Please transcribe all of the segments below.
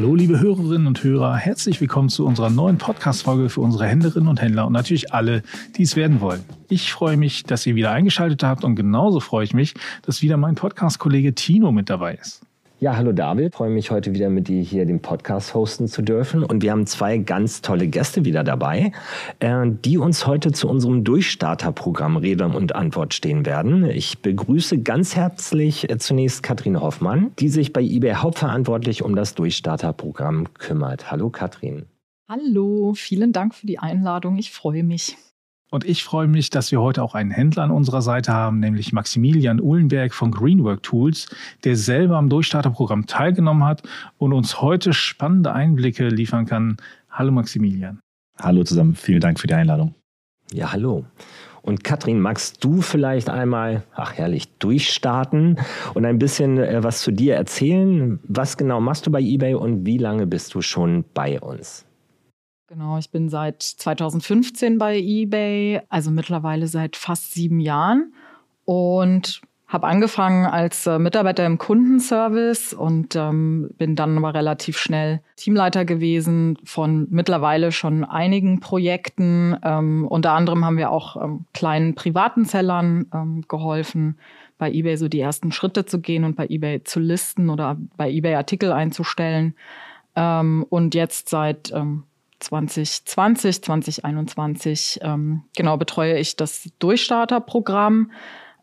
Hallo, liebe Hörerinnen und Hörer, herzlich willkommen zu unserer neuen Podcast-Folge für unsere Händlerinnen und Händler und natürlich alle, die es werden wollen. Ich freue mich, dass ihr wieder eingeschaltet habt und genauso freue ich mich, dass wieder mein Podcast-Kollege Tino mit dabei ist. Ja, hallo David, freue mich heute wieder mit dir hier den Podcast hosten zu dürfen. Und wir haben zwei ganz tolle Gäste wieder dabei, äh, die uns heute zu unserem Durchstarterprogramm Rede und Antwort stehen werden. Ich begrüße ganz herzlich äh, zunächst Katrin Hoffmann, die sich bei eBay hauptverantwortlich um das Durchstarterprogramm kümmert. Hallo Katrin. Hallo, vielen Dank für die Einladung. Ich freue mich. Und ich freue mich, dass wir heute auch einen Händler an unserer Seite haben, nämlich Maximilian Uhlenberg von Greenwork Tools, der selber am Durchstarterprogramm teilgenommen hat und uns heute spannende Einblicke liefern kann. Hallo Maximilian. Hallo zusammen, vielen Dank für die Einladung. Ja, hallo. Und Katrin, magst du vielleicht einmal, ach herrlich, durchstarten und ein bisschen äh, was zu dir erzählen? Was genau machst du bei eBay und wie lange bist du schon bei uns? Genau, ich bin seit 2015 bei eBay, also mittlerweile seit fast sieben Jahren und habe angefangen als äh, Mitarbeiter im Kundenservice und ähm, bin dann aber relativ schnell Teamleiter gewesen von mittlerweile schon einigen Projekten. Ähm, unter anderem haben wir auch ähm, kleinen privaten Sellern ähm, geholfen, bei eBay so die ersten Schritte zu gehen und bei eBay zu listen oder bei eBay Artikel einzustellen. Ähm, und jetzt seit ähm, 2020, 2021 ähm, genau betreue ich das Durchstarterprogramm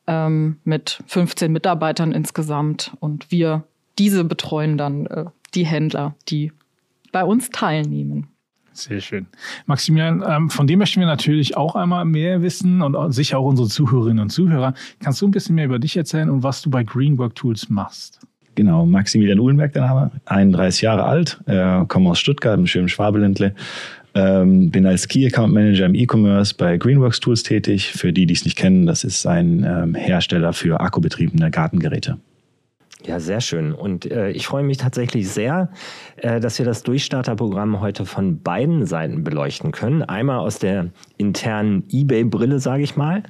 ähm, mit 15 Mitarbeitern insgesamt und wir diese betreuen dann äh, die Händler, die bei uns teilnehmen. Sehr schön. Maximilian, ähm, von dem möchten wir natürlich auch einmal mehr wissen und sicher auch unsere Zuhörerinnen und Zuhörer. Kannst du ein bisschen mehr über dich erzählen und was du bei Greenwork Tools machst? Genau, Maximilian Uhlenberg der Name, 31 Jahre alt, äh, komme aus Stuttgart, im schönen Schwabeländle. Ähm, bin als Key Account Manager im E-Commerce bei Greenworks Tools tätig. Für die, die es nicht kennen, das ist ein ähm, Hersteller für akkubetriebene Gartengeräte. Ja, sehr schön. Und äh, ich freue mich tatsächlich sehr, äh, dass wir das Durchstarterprogramm heute von beiden Seiten beleuchten können. Einmal aus der internen eBay-Brille, sage ich mal,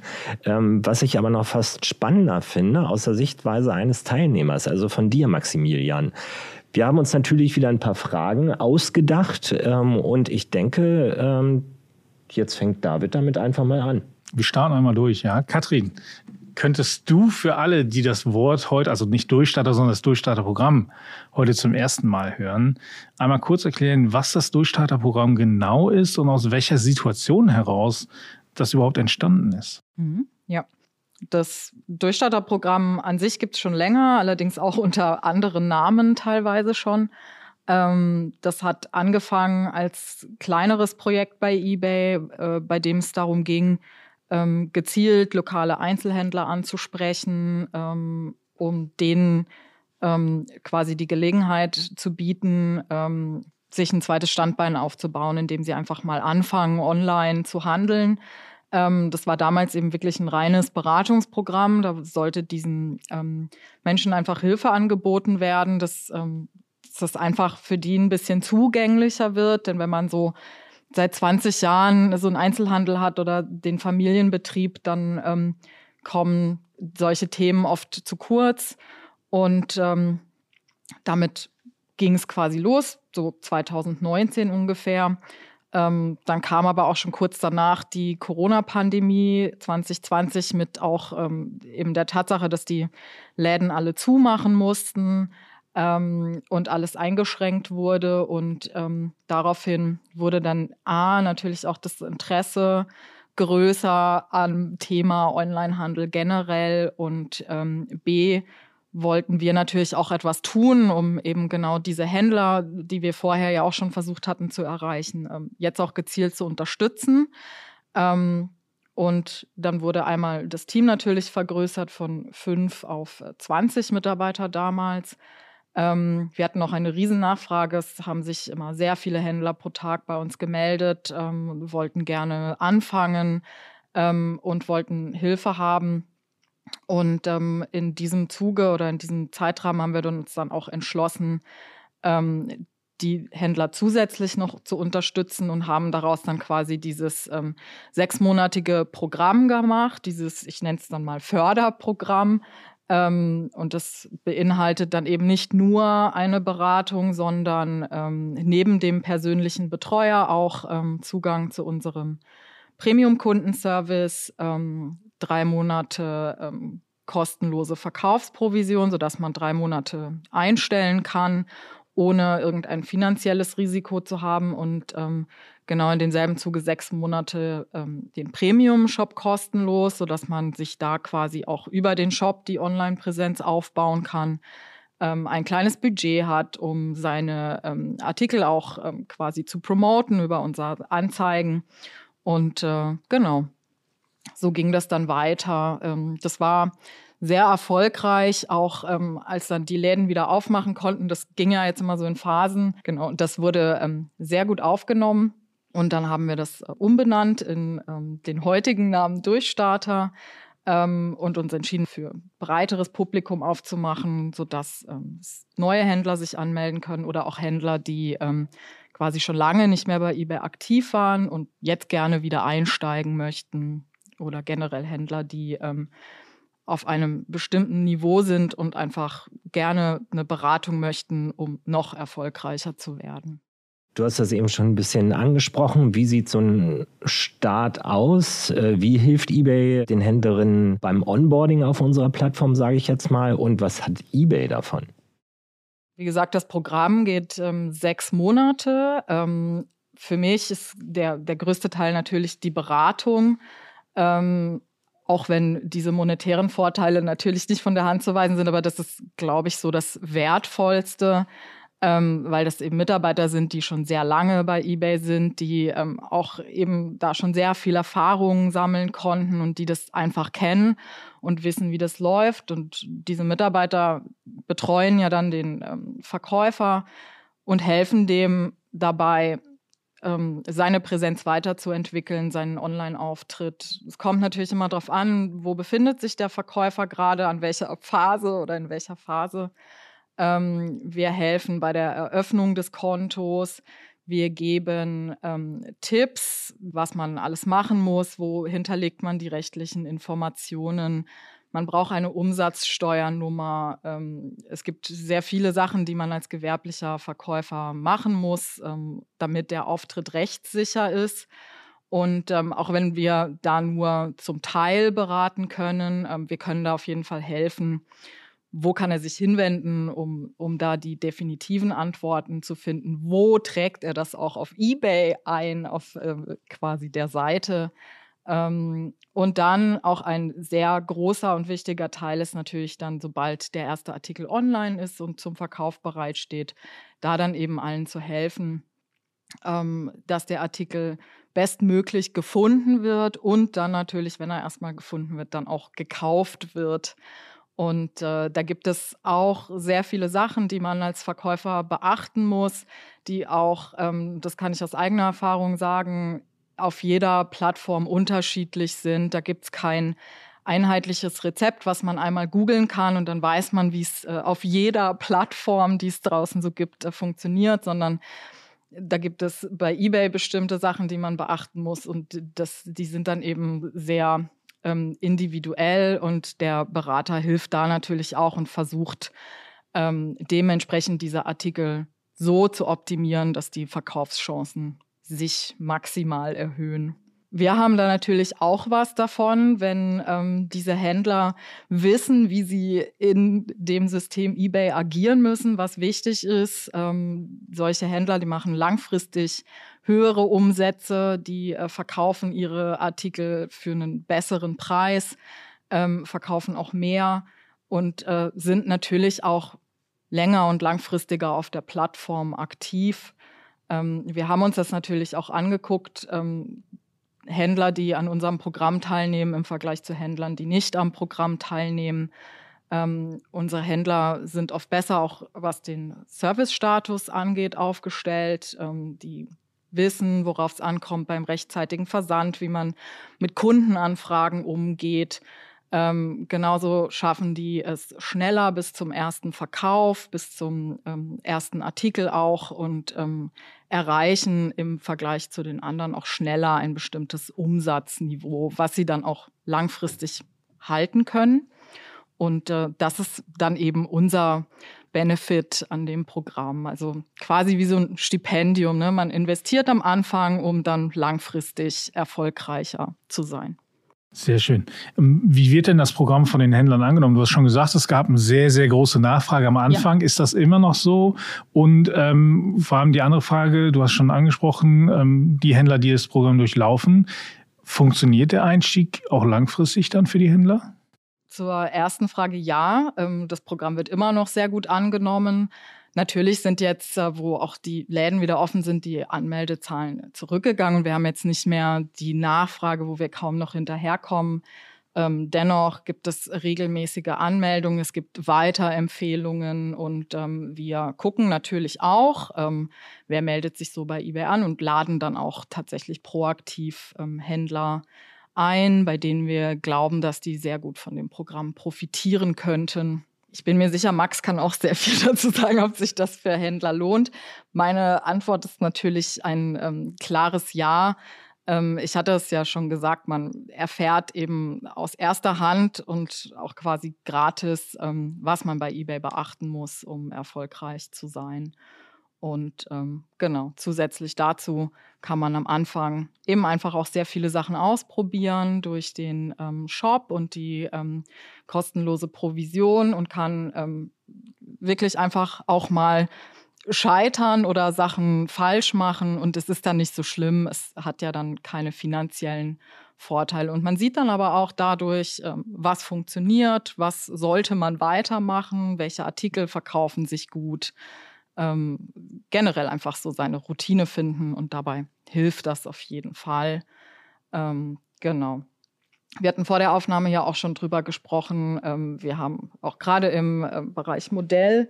ähm, was ich aber noch fast spannender finde, aus der Sichtweise eines Teilnehmers, also von dir, Maximilian. Wir haben uns natürlich wieder ein paar Fragen ausgedacht ähm, und ich denke, ähm, jetzt fängt David damit einfach mal an. Wir starten einmal durch, ja. Katrin, Könntest du für alle, die das Wort heute, also nicht Durchstarter, sondern das Durchstarterprogramm heute zum ersten Mal hören, einmal kurz erklären, was das Durchstarterprogramm genau ist und aus welcher Situation heraus das überhaupt entstanden ist? Mhm, ja. Das Durchstarterprogramm an sich gibt es schon länger, allerdings auch unter anderen Namen teilweise schon. Ähm, das hat angefangen als kleineres Projekt bei eBay, äh, bei dem es darum ging, ähm, gezielt lokale Einzelhändler anzusprechen, ähm, um denen ähm, quasi die Gelegenheit zu bieten, ähm, sich ein zweites Standbein aufzubauen, indem sie einfach mal anfangen, online zu handeln. Ähm, das war damals eben wirklich ein reines Beratungsprogramm. Da sollte diesen ähm, Menschen einfach Hilfe angeboten werden, dass, dass das einfach für die ein bisschen zugänglicher wird. Denn wenn man so seit 20 Jahren so einen Einzelhandel hat oder den Familienbetrieb, dann ähm, kommen solche Themen oft zu kurz. Und ähm, damit ging es quasi los, so 2019 ungefähr. Ähm, dann kam aber auch schon kurz danach die Corona-Pandemie 2020 mit auch ähm, eben der Tatsache, dass die Läden alle zumachen mussten ähm, und alles eingeschränkt wurde. Und ähm, daraufhin wurde dann A, natürlich auch das Interesse größer am Thema Onlinehandel generell und ähm, B, wollten wir natürlich auch etwas tun, um eben genau diese Händler, die wir vorher ja auch schon versucht hatten zu erreichen, ähm, jetzt auch gezielt zu unterstützen. Ähm, und dann wurde einmal das Team natürlich vergrößert von fünf auf 20 Mitarbeiter damals. Ähm, wir hatten noch eine Riesennachfrage. Es haben sich immer sehr viele Händler pro Tag bei uns gemeldet, ähm, wollten gerne anfangen ähm, und wollten Hilfe haben. Und ähm, in diesem Zuge oder in diesem Zeitrahmen haben wir uns dann auch entschlossen, ähm, die Händler zusätzlich noch zu unterstützen und haben daraus dann quasi dieses ähm, sechsmonatige Programm gemacht, dieses, ich nenne es dann mal Förderprogramm, Ähm, und das beinhaltet dann eben nicht nur eine Beratung, sondern ähm, neben dem persönlichen Betreuer auch ähm, Zugang zu unserem Premium-Kundenservice, ähm, drei Monate ähm, kostenlose Verkaufsprovision, sodass man drei Monate einstellen kann, ohne irgendein finanzielles Risiko zu haben und ähm, genau in denselben Zuge sechs Monate ähm, den Premium-Shop kostenlos, sodass man sich da quasi auch über den Shop die Online-Präsenz aufbauen kann, ähm, ein kleines Budget hat, um seine ähm, Artikel auch ähm, quasi zu promoten über unsere Anzeigen. Und äh, genau, so ging das dann weiter. Ähm, das war sehr erfolgreich, auch ähm, als dann die Läden wieder aufmachen konnten. Das ging ja jetzt immer so in Phasen. Genau, und das wurde ähm, sehr gut aufgenommen. Und dann haben wir das äh, umbenannt in ähm, den heutigen Namen Durchstarter ähm, und uns entschieden, für breiteres Publikum aufzumachen, sodass ähm, neue Händler sich anmelden können oder auch Händler, die ähm, quasi schon lange nicht mehr bei eBay aktiv waren und jetzt gerne wieder einsteigen möchten oder generell Händler, die ähm, auf einem bestimmten Niveau sind und einfach gerne eine Beratung möchten, um noch erfolgreicher zu werden. Du hast das eben schon ein bisschen angesprochen. Wie sieht so ein Start aus? Äh, wie hilft eBay den Händlerinnen beim Onboarding auf unserer Plattform, sage ich jetzt mal? Und was hat eBay davon? Wie gesagt, das Programm geht ähm, sechs Monate. Ähm, für mich ist der, der größte Teil natürlich die Beratung. Ähm, auch wenn diese monetären Vorteile natürlich nicht von der Hand zu weisen sind, aber das ist, glaube ich, so das Wertvollste, ähm, weil das eben Mitarbeiter sind, die schon sehr lange bei eBay sind, die ähm, auch eben da schon sehr viel Erfahrung sammeln konnten und die das einfach kennen und wissen, wie das läuft. Und diese Mitarbeiter betreuen ja dann den ähm, Verkäufer und helfen dem dabei, ähm, seine Präsenz weiterzuentwickeln, seinen Online-Auftritt. Es kommt natürlich immer darauf an, wo befindet sich der Verkäufer gerade, an welcher Phase oder in welcher Phase. Ähm, wir helfen bei der Eröffnung des Kontos. Wir geben ähm, Tipps, was man alles machen muss, wo hinterlegt man die rechtlichen Informationen, man braucht eine Umsatzsteuernummer. Ähm, es gibt sehr viele Sachen, die man als gewerblicher Verkäufer machen muss, ähm, damit der Auftritt rechtssicher ist. Und ähm, auch wenn wir da nur zum Teil beraten können, wir können da auf jeden Fall helfen. Wo kann er sich hinwenden, um, um da die definitiven Antworten zu finden? Wo trägt er das auch auf eBay ein, auf äh, quasi der Seite? Ähm, und dann auch ein sehr großer und wichtiger Teil ist natürlich dann, sobald der erste Artikel online ist und zum Verkauf bereitsteht, da dann eben allen zu helfen, ähm, dass der Artikel bestmöglich gefunden wird und dann natürlich, wenn er erstmal gefunden wird, dann auch gekauft wird. Und äh, da gibt es auch sehr viele Sachen, die man als Verkäufer beachten muss, die auch, ähm, das kann ich aus eigener Erfahrung sagen, auf jeder Plattform unterschiedlich sind. Da gibt es kein einheitliches Rezept, was man einmal googeln kann und dann weiß man, wie es äh, auf jeder Plattform, die es draußen so gibt, äh, funktioniert, sondern da gibt es bei eBay bestimmte Sachen, die man beachten muss und das, die sind dann eben sehr ähm, individuell und der Berater hilft da natürlich auch und versucht ähm, dementsprechend diese Artikel so zu optimieren, dass die Verkaufschancen sich maximal erhöhen. Wir haben da natürlich auch was davon, wenn ähm, diese Händler wissen, wie sie in dem System eBay agieren müssen, was wichtig ist. Ähm, solche Händler, die machen langfristig höhere Umsätze, die äh, verkaufen ihre Artikel für einen besseren Preis, ähm, verkaufen auch mehr und äh, sind natürlich auch länger und langfristiger auf der Plattform aktiv. Ähm, wir haben uns das natürlich auch angeguckt. Ähm, Händler, die an unserem Programm teilnehmen, im Vergleich zu Händlern, die nicht am Programm teilnehmen. Ähm, unsere Händler sind oft besser, auch was den Service-Status angeht, aufgestellt. Ähm, die wissen, worauf es ankommt beim rechtzeitigen Versand, wie man mit Kundenanfragen umgeht. Ähm, genauso schaffen die es schneller bis zum ersten Verkauf, bis zum ähm, ersten Artikel auch und ähm, erreichen im Vergleich zu den anderen auch schneller ein bestimmtes Umsatzniveau, was sie dann auch langfristig halten können. Und äh, das ist dann eben unser Benefit an dem Programm. Also quasi wie so ein Stipendium. Ne? Man investiert am Anfang, um dann langfristig erfolgreicher zu sein. Sehr schön. Ähm, wie wird denn das Programm von den Händlern angenommen? Du hast schon gesagt, es gab eine sehr, sehr große Nachfrage am Anfang. Ja. Ist das immer noch so? Und ähm, vor allem die andere Frage, du hast schon angesprochen, ähm, die Händler, die das Programm durchlaufen, funktioniert der Einstieg auch langfristig dann für die Händler? Zur ersten Frage ja. Ähm, das Programm wird immer noch sehr gut angenommen. Natürlich sind jetzt, äh, wo auch die Läden wieder offen sind, die Anmeldezahlen zurückgegangen. Wir haben jetzt nicht mehr die Nachfrage, wo wir kaum noch hinterherkommen. Ähm, dennoch gibt es regelmäßige Anmeldungen, es gibt Weiterempfehlungen und ähm, wir gucken natürlich auch, wer meldet sich so bei eBay an und laden dann auch tatsächlich proaktiv Händler ein, bei denen wir glauben, dass die sehr gut von dem Programm profitieren könnten ich bin mir sicher, Max kann auch sehr viel dazu sagen, ob sich das für Händler lohnt. Meine Antwort ist natürlich ein ähm, klares Ja. Ähm, ich hatte es ja schon gesagt, man erfährt eben aus erster Hand und auch quasi gratis, ähm, was man bei eBay beachten muss, um erfolgreich zu sein. Und ähm, genau, zusätzlich dazu kann man am Anfang eben einfach auch sehr viele Sachen ausprobieren durch den ähm, Shop und die ähm, kostenlose Provision und kann ähm, wirklich einfach auch mal scheitern oder Sachen falsch machen. Und es ist dann nicht so schlimm. Es hat ja dann keine finanziellen Vorteile. Und man sieht dann aber auch dadurch, ähm, was funktioniert, was sollte man weitermachen, welche Artikel verkaufen sich gut ähm, generell einfach so seine Routine finden und dabei hilft das auf jeden Fall. Ähm, genau. Wir hatten vor der Aufnahme ja auch schon drüber gesprochen. Ähm, wir haben auch gerade im äh, Bereich Modellbahnen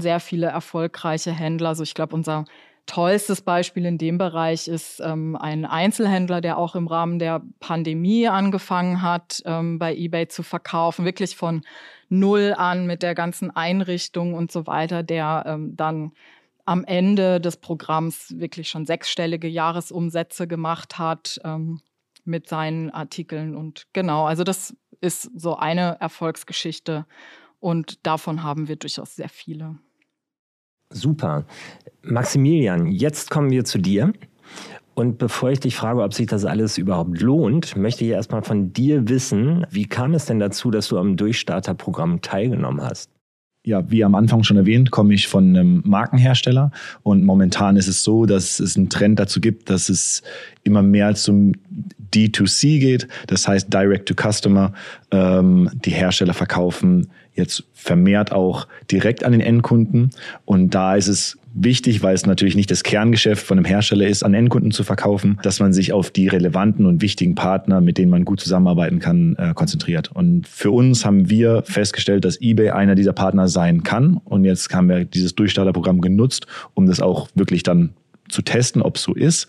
sehr viele erfolgreiche Händler. Also ich glaube, unser tollstes Beispiel in dem Bereich ist ähm, ein Einzelhändler, der auch im Rahmen der Pandemie angefangen hat, ähm, bei eBay zu verkaufen, wirklich von null an mit der ganzen Einrichtung und so weiter, der ähm, dann am Ende des Programms wirklich schon sechsstellige Jahresumsätze gemacht hat ähm, mit seinen Artikeln. Und genau, also das ist so eine Erfolgsgeschichte und davon haben wir durchaus sehr viele. Super. Maximilian, jetzt kommen wir zu dir. Und bevor ich dich frage, ob sich das alles überhaupt lohnt, möchte ich erstmal von dir wissen, wie kam es denn dazu, dass du am Durchstarterprogramm teilgenommen hast? Ja, wie am Anfang schon erwähnt, komme ich von einem Markenhersteller und momentan ist es so, dass es einen Trend dazu gibt, dass es immer mehr zum D2C geht, das heißt Direct to Customer. Ähm, die Hersteller verkaufen jetzt vermehrt auch direkt an den Endkunden und da ist es wichtig, weil es natürlich nicht das Kerngeschäft von einem Hersteller ist, an Endkunden zu verkaufen, dass man sich auf die relevanten und wichtigen Partner, mit denen man gut zusammenarbeiten kann, äh, konzentriert. Und für uns haben wir festgestellt, dass eBay einer dieser Partner sein kann. Und jetzt haben wir dieses Durchstarterprogramm genutzt, um das auch wirklich dann zu testen, ob es so ist.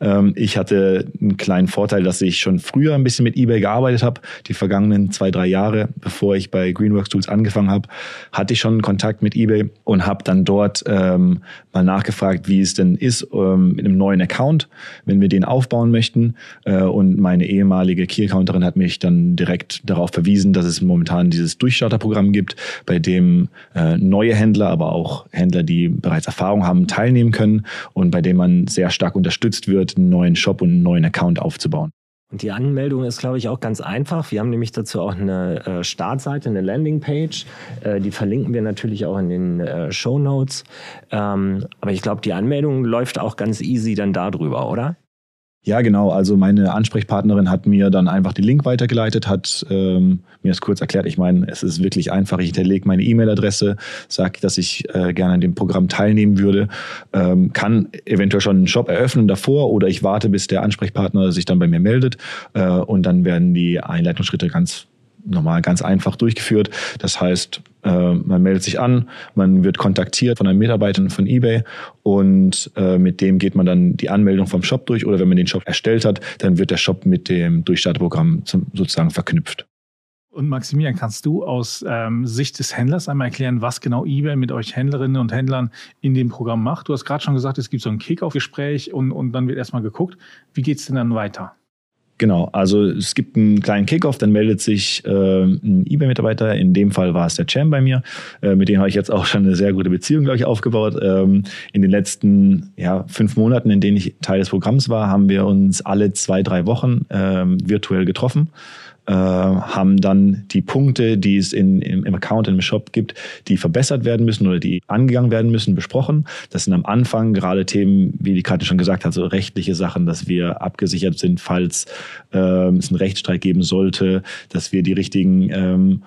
Ähm, ich hatte einen kleinen Vorteil, dass ich schon früher ein bisschen mit eBay gearbeitet habe. Die vergangenen zwei, drei Jahre, bevor ich bei Greenworks Tools angefangen habe, hatte ich schon Kontakt mit eBay und habe dann dort ähm, mal nachgefragt, wie es denn ist ähm, mit einem neuen Account, wenn wir den aufbauen möchten. Äh, und meine ehemalige Key-Accounterin hat mich dann direkt darauf verwiesen, dass es momentan dieses Durchstarterprogramm gibt, bei dem äh, neue Händler, aber auch Händler, die bereits Erfahrung haben, teilnehmen können und bei dem man sehr stark unterstützt wird, einen neuen Shop und einen neuen Account aufzubauen. Und die Anmeldung ist, glaube ich, auch ganz einfach. Wir haben nämlich dazu auch eine äh, Startseite, eine Landingpage. Äh, die verlinken wir natürlich auch in den äh, Show Notes. Ähm, aber ich glaube, die Anmeldung läuft auch ganz easy dann darüber, oder? Ja, genau. Also meine Ansprechpartnerin hat mir dann einfach den Link weitergeleitet, hat ähm, mir das kurz erklärt. Ich meine, es ist wirklich einfach. Ich hinterlege meine E-Mail-Adresse, sage, dass ich äh, gerne an dem Programm teilnehmen würde, ähm, kann eventuell schon einen Shop eröffnen davor oder ich warte, bis der Ansprechpartner sich dann bei mir meldet äh, und dann werden die Einleitungsschritte ganz normal ganz einfach durchgeführt. Das heißt, äh, man meldet sich an, man wird kontaktiert von einem Mitarbeiter von eBay und äh, mit dem geht man dann die Anmeldung vom Shop durch oder wenn man den Shop erstellt hat, dann wird der Shop mit dem Durchstartprogramm sozusagen verknüpft. Und Maximilian, kannst du aus ähm, Sicht des Händlers einmal erklären, was genau eBay mit euch Händlerinnen und Händlern in dem Programm macht? Du hast gerade schon gesagt, es gibt so ein Kick-Off-Gespräch und, und dann wird erstmal geguckt. Wie geht es denn dann weiter? Genau, also es gibt einen kleinen Kickoff, dann meldet sich äh, ein eBay-Mitarbeiter, in dem Fall war es der Cem bei mir, äh, mit dem habe ich jetzt auch schon eine sehr gute Beziehung, glaube ich, aufgebaut. Ähm, in den letzten ja, fünf Monaten, in denen ich Teil des Programms war, haben wir uns alle zwei, drei Wochen ähm, virtuell getroffen äh, haben dann die Punkte, die es in, im, im Account, im Shop gibt, die verbessert werden müssen oder die angegangen werden müssen, besprochen. Das sind am Anfang gerade Themen, wie die Karte schon gesagt hat, so rechtliche Sachen, dass wir abgesichert sind, falls äh, es einen Rechtsstreit geben sollte, dass wir die richtigen ähm,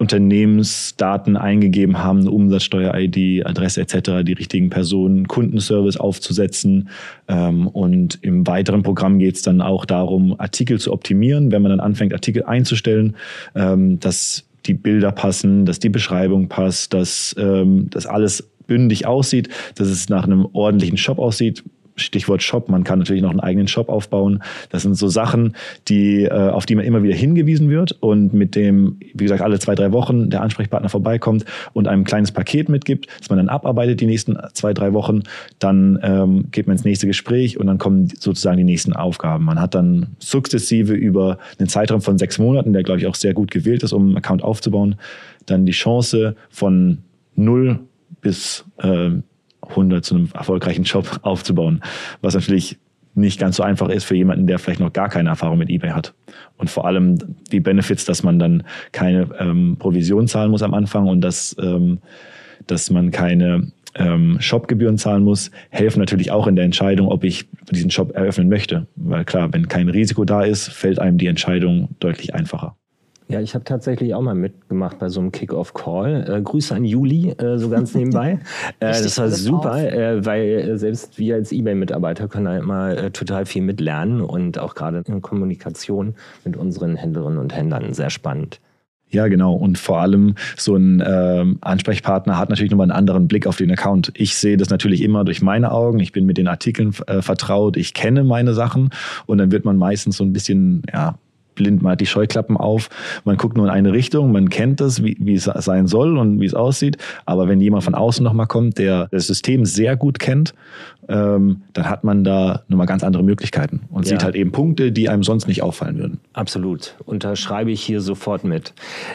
Unternehmensdaten eingegeben haben, eine Umsatzsteuer-ID, Adresse etc., die richtigen Personen, Kundenservice aufzusetzen. Ähm, und im weiteren Programm geht es dann auch darum, Artikel zu optimieren, wenn man dann anfängt, Artikel einzustellen, ähm, dass die Bilder passen, dass die Beschreibung passt, dass ähm, das alles bündig aussieht, dass es nach einem ordentlichen Shop aussieht. Stichwort Shop, man kann natürlich noch einen eigenen Shop aufbauen. Das sind so Sachen, die, äh, auf die man immer wieder hingewiesen wird und mit dem, wie gesagt, alle zwei, drei Wochen der Ansprechpartner vorbeikommt und einem kleines Paket mitgibt, das man dann abarbeitet die nächsten zwei, drei Wochen. Dann ähm, geht man ins nächste Gespräch und dann kommen sozusagen die nächsten Aufgaben. Man hat dann sukzessive über einen Zeitraum von sechs Monaten, der, glaube ich, auch sehr gut gewählt ist, um einen Account aufzubauen, dann die Chance von null bis äh, 100 zu einem erfolgreichen Job aufzubauen, was natürlich nicht ganz so einfach ist für jemanden, der vielleicht noch gar keine Erfahrung mit eBay hat. Und vor allem die Benefits, dass man dann keine ähm, Provision zahlen muss am Anfang und dass, ähm, dass man keine ähm, Shopgebühren zahlen muss, helfen natürlich auch in der Entscheidung, ob ich diesen Shop eröffnen möchte. Weil klar, wenn kein Risiko da ist, fällt einem die Entscheidung deutlich einfacher. Ja, ich habe tatsächlich auch mal mitgemacht bei so einem Kick-Off-Call. Äh, Grüße an Juli, äh, so ganz nebenbei. äh, das war super, äh, weil selbst wir als eBay-Mitarbeiter können da immer äh, total viel mitlernen und auch gerade in Kommunikation mit unseren Händlerinnen und Händlern sehr spannend. Ja, genau. Und vor allem so ein ähm, Ansprechpartner hat natürlich nochmal einen anderen Blick auf den Account. Ich sehe das natürlich immer durch meine Augen. Ich bin mit den Artikeln äh, vertraut. Ich kenne meine Sachen. Und dann wird man meistens so ein bisschen, ja, blind, man hat die Scheuklappen auf, man guckt nur in eine Richtung, man kennt das, wie, wie es sein soll und wie es aussieht. Aber wenn jemand von außen nochmal kommt, der das System sehr gut kennt, ähm, dann hat man da nochmal ganz andere Möglichkeiten und ja. sieht halt eben Punkte, die einem sonst nicht auffallen würden. Absolut. Unterschreibe ich hier sofort mit.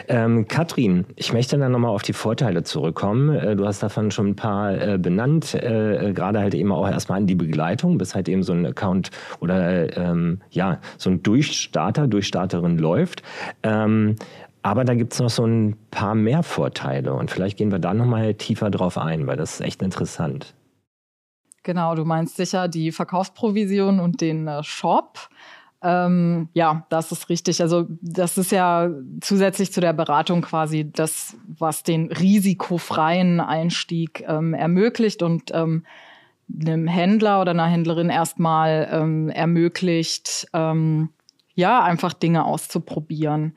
Ähm, Katrin, ich möchte dann nochmal auf die Vorteile zurückkommen. Äh, du hast davon schon ein paar äh, benannt, äh, gerade halt eben auch erstmal an die Begleitung, bis halt eben so ein Account oder ähm, ja, so ein Durchstarter, Durchstarterin läuft. Ähm, aber da gibt es noch so ein paar mehr Vorteile und vielleicht gehen wir da nochmal tiefer drauf ein, weil das ist echt interessant. Genau, du meinst sicher die Verkaufsprovision und den äh, Shop. Ähm, ja, das ist richtig. Also das ist ja zusätzlich zu der Beratung quasi das, was den risikofreien Einstieg ähm, ermöglicht und ähm, einem Händler oder einer Händlerin erstmal ähm, ermöglicht, ähm, ja, einfach Dinge auszuprobieren.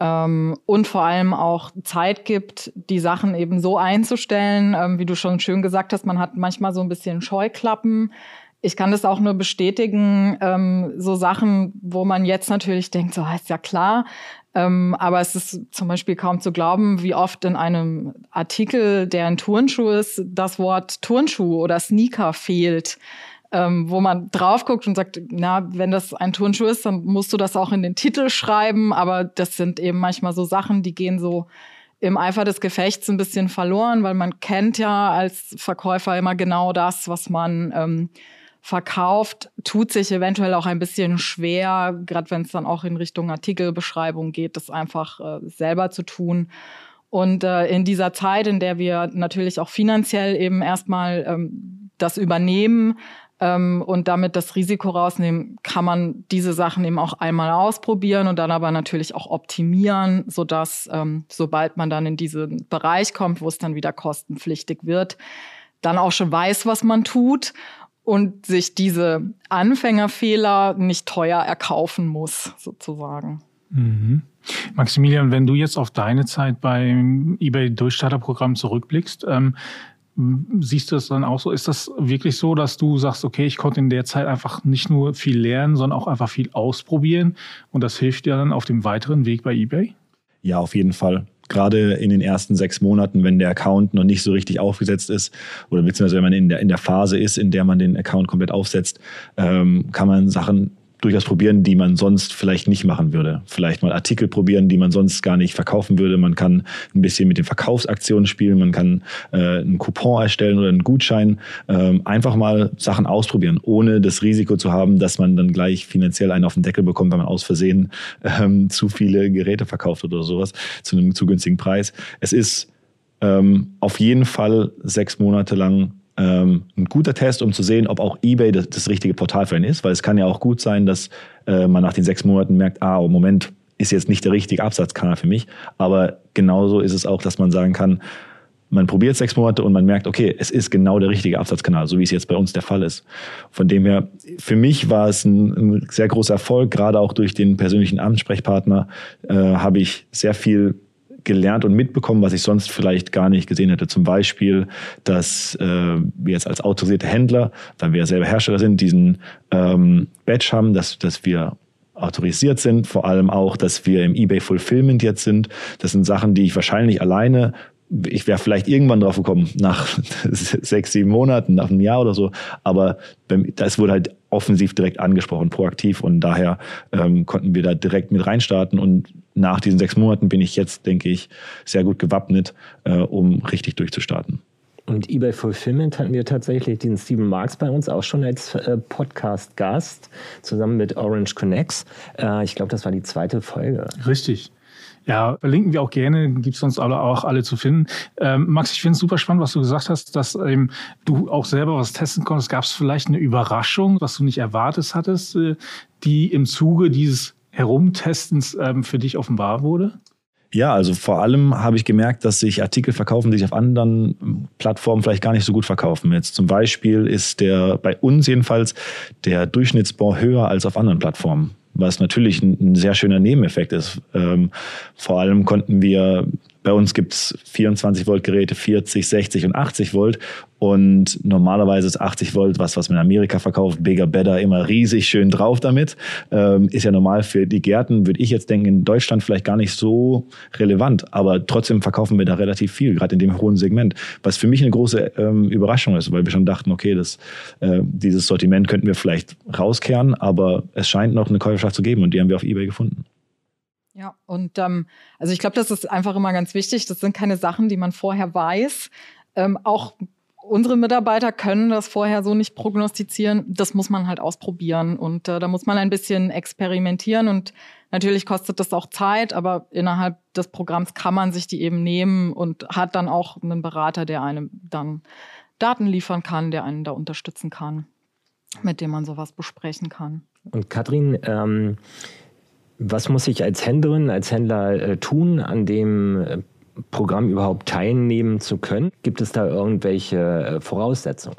Ähm, und vor allem auch Zeit gibt, die Sachen eben so einzustellen, ähm, wie du schon schön gesagt hast, man hat manchmal so ein bisschen Scheuklappen. Ich kann das auch nur bestätigen, ähm, so Sachen, wo man jetzt natürlich denkt, so heißt ja klar, ähm, aber es ist zum Beispiel kaum zu glauben, wie oft in einem Artikel, der ein Turnschuh ist, das Wort Turnschuh oder Sneaker fehlt ähm, wo man drauf guckt und sagt, na, wenn das ein Turnschuh ist, dann musst du das auch in den Titel schreiben. Aber das sind eben manchmal so Sachen, die gehen so im Eifer des Gefechts ein bisschen verloren, weil man kennt ja als Verkäufer immer genau das, was man ähm, verkauft, tut sich eventuell auch ein bisschen schwer, gerade wenn es dann auch in Richtung Artikelbeschreibung geht, das einfach äh, selber zu tun. Und äh, in dieser Zeit, in der wir natürlich auch finanziell eben erstmal ähm, das übernehmen, ähm, und damit das Risiko rausnehmen, kann man diese Sachen eben auch einmal ausprobieren und dann aber natürlich auch optimieren, sodass ähm, sobald man dann in diesen Bereich kommt, wo es dann wieder kostenpflichtig wird, dann auch schon weiß, was man tut und sich diese Anfängerfehler nicht teuer erkaufen muss, sozusagen. Mhm. Maximilian, wenn du jetzt auf deine Zeit beim eBay Durchstarterprogramm zurückblickst, ähm, Siehst du das dann auch so? Ist das wirklich so, dass du sagst, okay, ich konnte in der Zeit einfach nicht nur viel lernen, sondern auch einfach viel ausprobieren und das hilft dir dann auf dem weiteren Weg bei eBay? Ja, auf jeden Fall. Gerade in den ersten sechs Monaten, wenn der Account noch nicht so richtig aufgesetzt ist oder beziehungsweise wenn man in der, in der Phase ist, in der man den Account komplett aufsetzt, ähm, kann man Sachen durchaus probieren, die man sonst vielleicht nicht machen würde. Vielleicht mal Artikel probieren, die man sonst gar nicht verkaufen würde. Man kann ein bisschen mit den Verkaufsaktionen spielen, man kann äh, einen Coupon erstellen oder einen Gutschein. Ähm, einfach mal Sachen ausprobieren, ohne das Risiko zu haben, dass man dann gleich finanziell einen auf den Deckel bekommt, wenn man aus Versehen ähm, zu viele Geräte verkauft oder sowas zu einem zu günstigen Preis. Es ist ähm, auf jeden Fall sechs Monate lang ähm, ein guter Test, um zu sehen, ob auch eBay das, das, richtige Portal für einen ist, weil es kann ja auch gut sein, dass äh, man nach den sechs Monaten merkt, ah, oh, Moment, ist jetzt nicht der richtige Absatzkanal für mich. Aber genauso ist es auch, dass man sagen kann, man probiert sechs Monate und man merkt, okay, es ist genau der richtige Absatzkanal, so wie es jetzt bei uns der Fall ist. Von dem her, für mich war es ein, ein sehr großer Erfolg, gerade auch durch den persönlichen Ansprechpartner äh, habe ich sehr viel gelernt und mitbekommen, was ich sonst vielleicht gar nicht gesehen hätte. Zum Beispiel, dass äh, wir jetzt als autorisierte Händler, weil wir ja selber Hersteller sind, diesen ähm, Badge haben, dass, dass wir autorisiert sind, vor allem auch, dass wir im eBay Fulfillment jetzt sind. Das sind Sachen, die ich wahrscheinlich alleine ich wäre vielleicht irgendwann drauf gekommen, nach sechs, sieben Monaten, nach einem Jahr oder so. Aber das wurde halt offensiv direkt angesprochen, proaktiv. Und daher ähm, konnten wir da direkt mit reinstarten. Und nach diesen sechs Monaten bin ich jetzt, denke ich, sehr gut gewappnet, äh, um richtig durchzustarten. Und eBay Fulfillment hatten wir tatsächlich den Steven Marks bei uns auch schon als äh, Podcast-Gast, zusammen mit Orange Connects. Äh, ich glaube, das war die zweite Folge. Richtig. Ja, verlinken wir auch gerne, gibt es uns alle auch alle zu finden. Ähm, Max, ich finde es super spannend, was du gesagt hast, dass ähm, du auch selber was testen konntest. Gab es vielleicht eine Überraschung, was du nicht erwartet hattest, äh, die im Zuge dieses Herumtestens ähm, für dich offenbar wurde? Ja, also vor allem habe ich gemerkt, dass sich Artikel verkaufen, die sich auf anderen Plattformen vielleicht gar nicht so gut verkaufen. Jetzt zum Beispiel ist der bei uns jedenfalls der Durchschnittsbau höher als auf anderen Plattformen was natürlich ein, ein sehr schöner Nebeneffekt ist. Ähm, vor allem konnten wir bei uns gibt's 24 Volt Geräte, 40, 60 und 80 Volt. Und normalerweise ist 80 Volt was, was man in Amerika verkauft. Bigger, better, immer riesig schön drauf damit. Ähm, ist ja normal für die Gärten, würde ich jetzt denken, in Deutschland vielleicht gar nicht so relevant. Aber trotzdem verkaufen wir da relativ viel, gerade in dem hohen Segment. Was für mich eine große ähm, Überraschung ist, weil wir schon dachten, okay, das, äh, dieses Sortiment könnten wir vielleicht rauskehren, aber es scheint noch eine Käuferschaft zu geben und die haben wir auf Ebay gefunden. Ja, und ähm, also ich glaube, das ist einfach immer ganz wichtig. Das sind keine Sachen, die man vorher weiß. Ähm, auch unsere Mitarbeiter können das vorher so nicht prognostizieren. Das muss man halt ausprobieren und äh, da muss man ein bisschen experimentieren und natürlich kostet das auch Zeit, aber innerhalb des Programms kann man sich die eben nehmen und hat dann auch einen Berater, der einem dann Daten liefern kann, der einen da unterstützen kann, mit dem man sowas besprechen kann. Und Katrin, ähm was muss ich als Händlerin, als Händler äh, tun, an dem äh, Programm überhaupt teilnehmen zu können? Gibt es da irgendwelche äh, Voraussetzungen?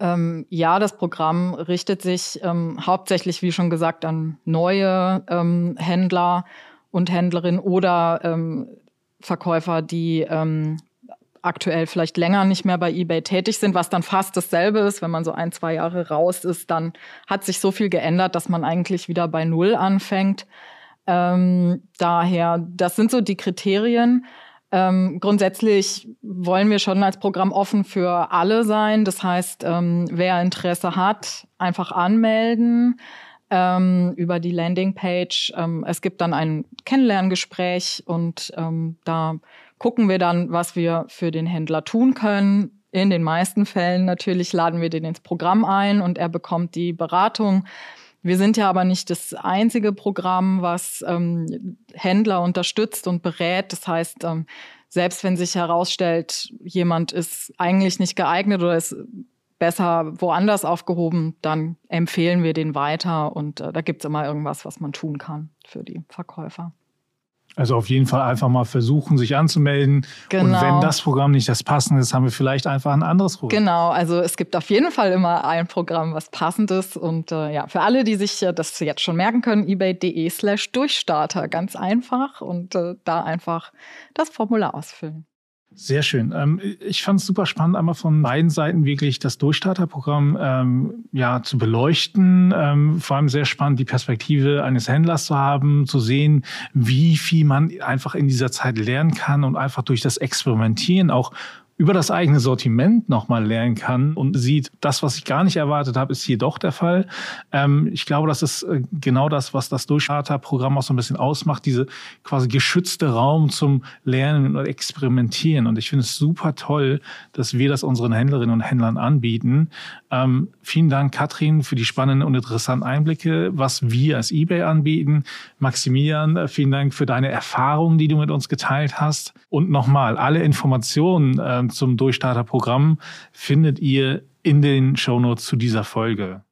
Ähm, ja, das Programm richtet sich ähm, hauptsächlich, wie schon gesagt, an neue ähm, Händler und Händlerinnen oder ähm, Verkäufer, die ähm, aktuell vielleicht länger nicht mehr bei eBay tätig sind, was dann fast dasselbe ist. Wenn man so ein, zwei Jahre raus ist, dann hat sich so viel geändert, dass man eigentlich wieder bei Null anfängt. Ähm, daher, das sind so die Kriterien. Ähm, grundsätzlich wollen wir schon als Programm offen für alle sein. Das heißt, ähm, wer Interesse hat, einfach anmelden ähm, über die Landingpage. Ähm, es gibt dann ein Kennenlerngespräch und ähm, da gucken wir dann, was wir für den Händler tun können. In den meisten Fällen natürlich laden wir den ins Programm ein und er bekommt die Beratung. Wir sind ja aber nicht das einzige Programm, was ähm, Händler unterstützt und berät. Das heißt, ähm, selbst wenn sich herausstellt, jemand ist eigentlich nicht geeignet oder ist besser woanders aufgehoben, dann empfehlen wir den weiter und äh, da gibt es immer irgendwas, was man tun kann für die Verkäufer. Also auf jeden Fall einfach mal versuchen, sich anzumelden. Genau. Und wenn das Programm nicht das passende ist, haben wir vielleicht einfach ein anderes Programm. Genau, also es gibt auf jeden Fall immer ein Programm, was passend ist. Und äh, ja, für alle, die sich äh, das jetzt schon merken können, ebay.de slash Durchstarter. Ganz einfach und äh, da einfach das Formular ausfüllen. Sehr schön. Ähm, ich fand es super spannend, einmal von beiden Seiten wirklich das Durchstarterprogramm ähm, ja, zu beleuchten. Ähm, vor allem sehr spannend, die Perspektive eines Händlers zu haben, zu sehen, wie viel man einfach in dieser Zeit lernen kann und einfach durch das Experimentieren auch über das eigene Sortiment nochmal lernen kann und sieht, das, was ich gar nicht erwartet habe, ist hier doch der Fall. Ähm, ich glaube, das ist äh, genau das, was das Durchstarter-Programm auch so ein bisschen ausmacht, diese quasi geschützte Raum zum Lernen und Experimentieren. Und ich finde es super toll, dass wir das unseren Händlerinnen und Händlern anbieten. Ähm, vielen Dank, Katrin, für die spannenden und interessanten Einblicke, was wir als eBay anbieten. Maximilian, äh, vielen Dank für deine Erfahrungen, die du mit uns geteilt hast. Und nochmal, alle Informationen äh, zum Durchstarterprogramm findet ihr in den Shownotes zu dieser Folge.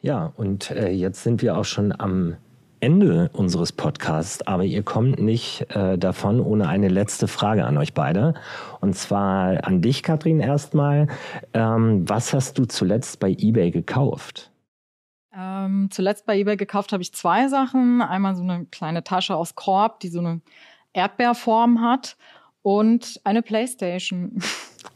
Ja, und äh, jetzt sind wir auch schon am Ende unseres Podcasts, aber ihr kommt nicht äh, davon ohne eine letzte Frage an euch beide. Und zwar an dich, Katrin, erstmal. Ähm, was hast du zuletzt bei eBay gekauft? Ähm, zuletzt bei eBay gekauft habe ich zwei Sachen. Einmal so eine kleine Tasche aus Korb, die so eine Erdbeerform hat und eine Playstation.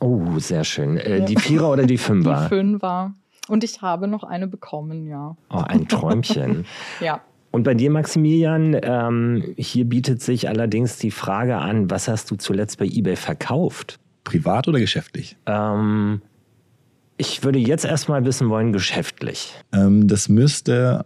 Oh, sehr schön. Äh, die Vierer oder die Fünfer? Die Fünfer. Und ich habe noch eine bekommen, ja. Oh, ein Träumchen. ja. Und bei dir, Maximilian, ähm, hier bietet sich allerdings die Frage an, was hast du zuletzt bei eBay verkauft? Privat oder geschäftlich? Ähm, ich würde jetzt erstmal wissen wollen, geschäftlich. Ähm, das müsste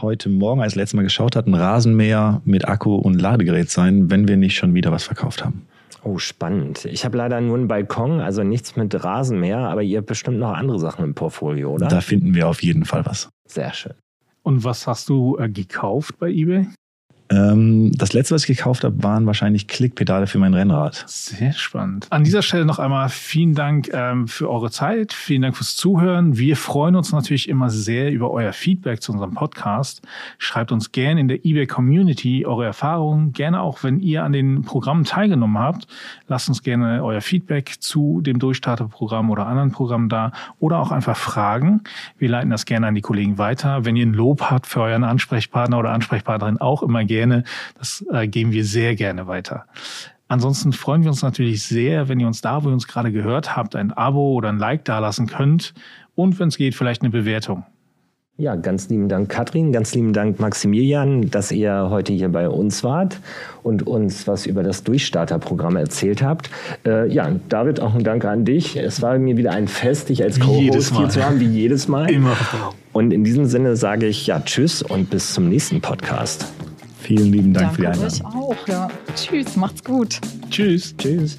heute Morgen, als letztes Mal geschaut hat, ein Rasenmäher mit Akku und Ladegerät sein, wenn wir nicht schon wieder was verkauft haben. Oh, spannend. Ich habe leider nur einen Balkon, also nichts mit Rasenmäher, aber ihr habt bestimmt noch andere Sachen im Portfolio, oder? Da finden wir auf jeden Fall was. Sehr schön. Und was hast du äh, gekauft bei eBay? Ähm, das letzte, was ich gekauft habe, waren wahrscheinlich Klickpedale für mein Rennrad. Sehr spannend. An dieser Stelle noch einmal vielen Dank ähm, für eure Zeit, vielen Dank fürs Zuhören. Wir freuen uns natürlich immer sehr über euer Feedback zu unserem Podcast. Schreibt uns gerne in der eBay Community eure Erfahrungen, gerne auch, wenn ihr an den Programmen teilgenommen habt. Lasst uns gerne euer Feedback zu dem Durchstarterprogramm oder anderen Programmen da oder auch einfach Fragen. Wir leiten das gerne an die Kollegen weiter. Wenn ihr ein Lob habt für euren Ansprechpartner oder Ansprechpartnerin, auch immer gerne gerne. Das äh, geben wir sehr gerne weiter. Ansonsten freuen wir uns natürlich sehr, wenn ihr uns da, wo ihr uns gerade gehört habt, ein Abo oder ein Like dalassen könnt und wenn es geht, vielleicht eine Bewertung. Ja, ganz lieben Dank, Katrin. Ganz lieben Dank, Maximilian, dass ihr heute hier bei uns wart und uns was über das Durchstarterprogramm erzählt habt. Äh, ja, David, auch ein Dank an dich. Es war mir wieder ein Fest, dich als Co-Host hier zu haben, wie jedes Mal. Immer. Und in diesem Sinne sage ich ja Tschüss und bis zum nächsten Podcast. Vielen lieben Dank Danke für die Einladung. euch auch. Ja. Tschüss, macht's gut. Tschüss. Tschüss.